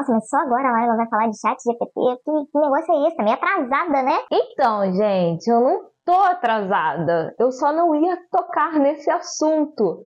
Nossa, mas só agora a vai falar de chat GPT? Que, que negócio é esse? Tá meio atrasada, né? Então, gente, eu não tô atrasada. Eu só não ia tocar nesse assunto.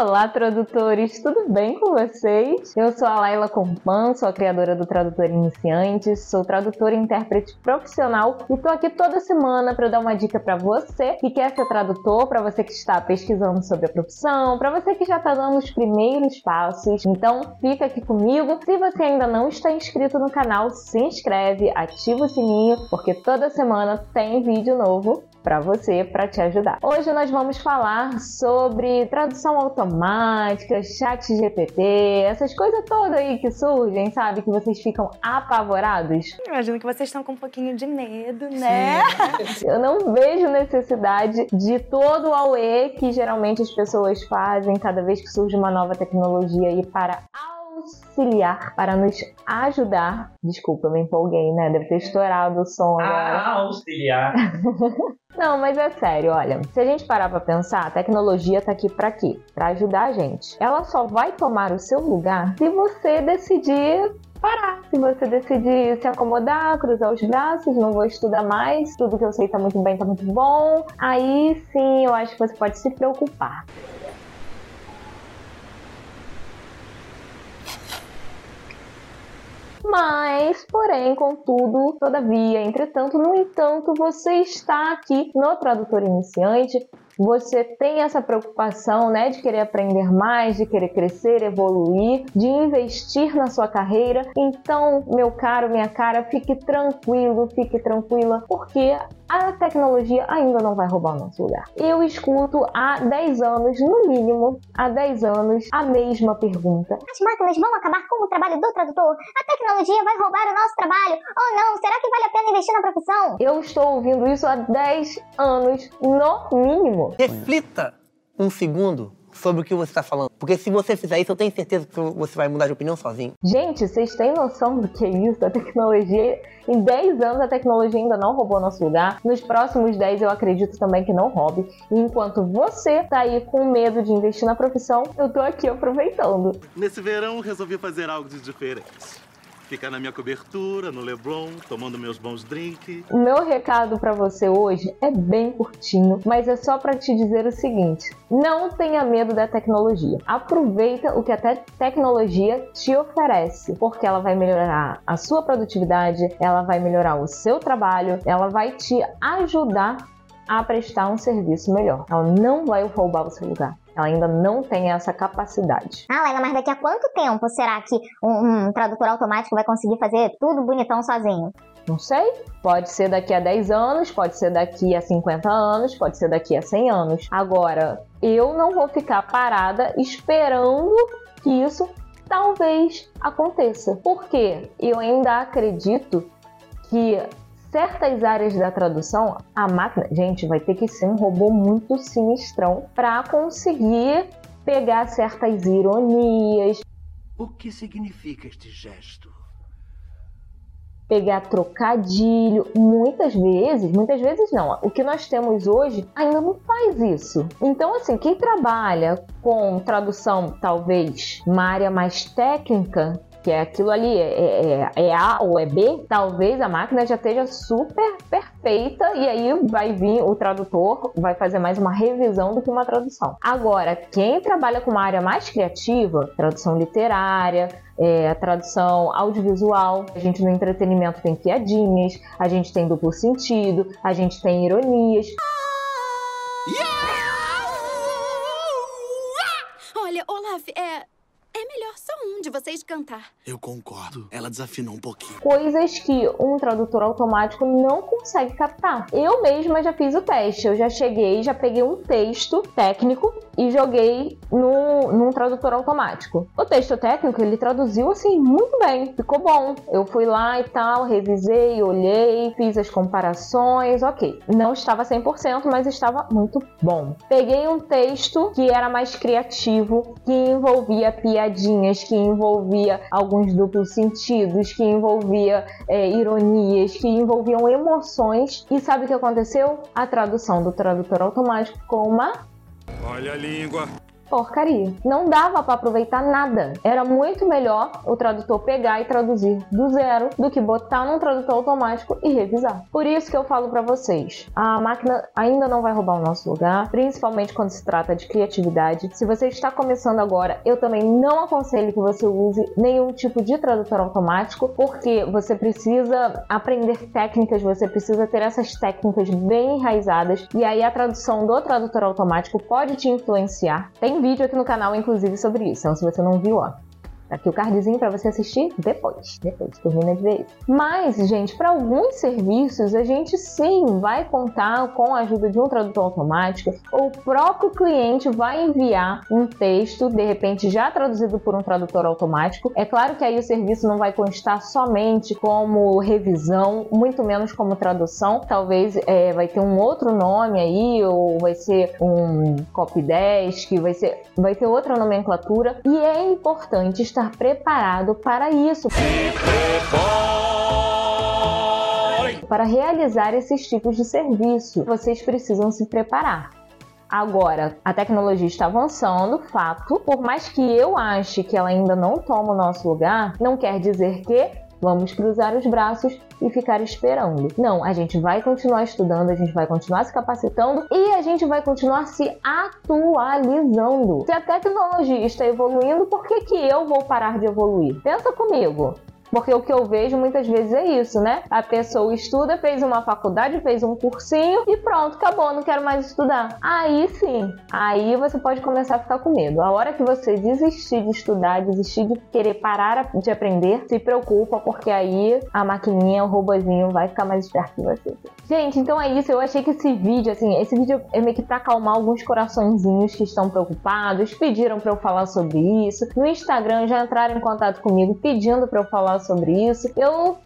Olá, tradutores, tudo bem com vocês? Eu sou a Laila Compan, sou a criadora do Tradutor Iniciante, sou tradutora e intérprete profissional e tô aqui toda semana para dar uma dica para você que quer ser tradutor, para você que está pesquisando sobre a profissão, para você que já está dando os primeiros passos. Então, fica aqui comigo. Se você ainda não está inscrito no canal, se inscreve, ativa o sininho, porque toda semana tem vídeo novo para você, para te ajudar. Hoje nós vamos falar sobre tradução automática, chat GPT, essas coisas todas aí que surgem, sabe? Que vocês ficam apavorados. Imagino que vocês estão com um pouquinho de medo, né? Eu não vejo necessidade de todo o AUE que geralmente as pessoas fazem cada vez que surge uma nova tecnologia aí para auxiliar, para nos ajudar. Desculpa, eu me empolguei, né? Deve ter estourado o som agora. Ah, auxiliar. Não, mas é sério, olha, se a gente parar para pensar, a tecnologia tá aqui para quê? Para ajudar a gente. Ela só vai tomar o seu lugar se você decidir parar. Se você decidir se acomodar, cruzar os braços, não vou estudar mais, tudo que eu sei tá muito bem, tá muito bom, aí sim eu acho que você pode se preocupar. Mas, porém, contudo, todavia, entretanto, no entanto, você está aqui no tradutor iniciante, você tem essa preocupação, né, de querer aprender mais, de querer crescer, evoluir, de investir na sua carreira. Então, meu caro, minha cara, fique tranquilo, fique tranquila, porque a tecnologia ainda não vai roubar o nosso lugar. Eu escuto há 10 anos, no mínimo, há 10 anos, a mesma pergunta. As máquinas vão acabar com o trabalho do tradutor? A tecnologia vai roubar o nosso trabalho? Ou não? Será que vale a pena investir na profissão? Eu estou ouvindo isso há 10 anos, no mínimo. Reflita um segundo sobre o que você está falando. Porque se você fizer isso, eu tenho certeza que você vai mudar de opinião sozinho. Gente, vocês têm noção do que é isso? A tecnologia, em 10 anos, a tecnologia ainda não roubou nosso lugar. Nos próximos 10, eu acredito também que não roube. E enquanto você tá aí com medo de investir na profissão, eu tô aqui aproveitando. Nesse verão, resolvi fazer algo de diferente. Ficar na minha cobertura, no Leblon, tomando meus bons drinks. O meu recado para você hoje é bem curtinho, mas é só para te dizer o seguinte: não tenha medo da tecnologia. Aproveita o que a te tecnologia te oferece, porque ela vai melhorar a sua produtividade, ela vai melhorar o seu trabalho, ela vai te ajudar a prestar um serviço melhor. Ela não vai roubar o seu lugar. Ela ainda não tem essa capacidade. Ah, Laila, mas daqui a quanto tempo será que um, um tradutor automático vai conseguir fazer tudo bonitão sozinho? Não sei. Pode ser daqui a 10 anos, pode ser daqui a 50 anos, pode ser daqui a 100 anos. Agora, eu não vou ficar parada esperando que isso talvez aconteça. Porque eu ainda acredito que certas áreas da tradução, a máquina, gente, vai ter que ser um robô muito sinistrão para conseguir pegar certas ironias. O que significa este gesto? Pegar trocadilho, muitas vezes, muitas vezes não. O que nós temos hoje ainda não faz isso. Então, assim, quem trabalha com tradução, talvez, uma área mais técnica, que é aquilo ali, é, é, é, A ou é B, talvez a máquina já esteja super perfeita e aí vai vir o tradutor, vai fazer mais uma revisão do que uma tradução. Agora, quem trabalha com uma área mais criativa, tradução literária, é, a tradução audiovisual. A gente no entretenimento tem piadinhas, a gente tem duplo sentido, a gente tem ironias. Vocês cantar. Eu concordo. Ela desafinou um pouquinho. Coisas que um tradutor automático não consegue captar. Eu mesma já fiz o teste. Eu já cheguei, já peguei um texto técnico e joguei no, num tradutor automático. O texto técnico ele traduziu assim muito bem, ficou bom. Eu fui lá e tal, revisei, olhei, fiz as comparações, ok. Não estava 100%, mas estava muito bom. Peguei um texto que era mais criativo, que envolvia piadinhas, que envolvia alguns duplos sentidos, que envolvia é, ironias, que envolviam emoções. E sabe o que aconteceu? A tradução do tradutor automático ficou uma Olha a língua. Porcaria. Não dava para aproveitar nada. Era muito melhor o tradutor pegar e traduzir do zero do que botar num tradutor automático e revisar. Por isso que eu falo para vocês, a máquina ainda não vai roubar o nosso lugar, principalmente quando se trata de criatividade. Se você está começando agora, eu também não aconselho que você use nenhum tipo de tradutor automático, porque você precisa aprender técnicas, você precisa ter essas técnicas bem enraizadas e aí a tradução do tradutor automático pode te influenciar. Tem vídeo aqui no canal, inclusive, sobre isso. Então, se você não viu, ó, aqui o cardzinho para você assistir depois. Depois, termina de ver isso. Mas, gente, para alguns serviços, a gente sim vai contar com a ajuda de um tradutor automático. O próprio cliente vai enviar um texto, de repente já traduzido por um tradutor automático. É claro que aí o serviço não vai constar somente como revisão, muito menos como tradução. Talvez é, vai ter um outro nome aí, ou vai ser um copy desk, vai ser, vai ter outra nomenclatura. E é importante estar estar preparado para isso. Para realizar esses tipos de serviço, vocês precisam se preparar. Agora, a tecnologia está avançando, fato. Por mais que eu ache que ela ainda não toma o nosso lugar, não quer dizer que vamos cruzar os braços e ficar esperando. Não, a gente vai continuar estudando, a gente vai continuar se capacitando e a gente vai continuar se atualizando. Se a tecnologia está evoluindo, por que, que eu vou parar de evoluir? Pensa comigo. Porque o que eu vejo muitas vezes é isso, né? A pessoa estuda, fez uma faculdade, fez um cursinho e pronto, acabou, não quero mais estudar. Aí sim, aí você pode começar a ficar com medo. A hora que você desistir de estudar, desistir de querer parar de aprender, se preocupa, porque aí a maquininha, o robozinho vai ficar mais esperto que você. Gente, então é isso. Eu achei que esse vídeo, assim, esse vídeo é meio que pra acalmar alguns coraçõezinhos que estão preocupados, pediram para eu falar sobre isso. No Instagram já entraram em contato comigo pedindo para eu falar sobre isso. Eu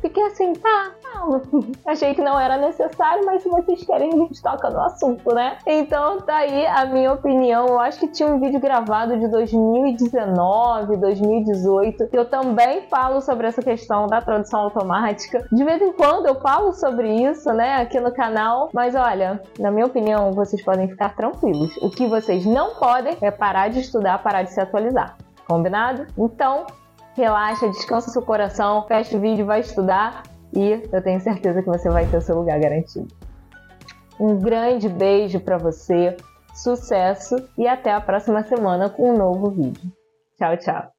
fiquei assim, tá. Achei que não era necessário, mas se vocês querem, a gente toca no assunto, né? Então tá aí a minha opinião. Eu acho que tinha um vídeo gravado de 2019, 2018, que eu também falo sobre essa questão da tradução automática. De vez em quando eu falo sobre isso, né, aqui no canal. Mas olha, na minha opinião, vocês podem ficar tranquilos. O que vocês não podem é parar de estudar, parar de se atualizar. Combinado? Então, relaxa, descansa seu coração, fecha o vídeo, vai estudar e eu tenho certeza que você vai ter o seu lugar garantido. Um grande beijo para você, sucesso e até a próxima semana com um novo vídeo. Tchau, tchau.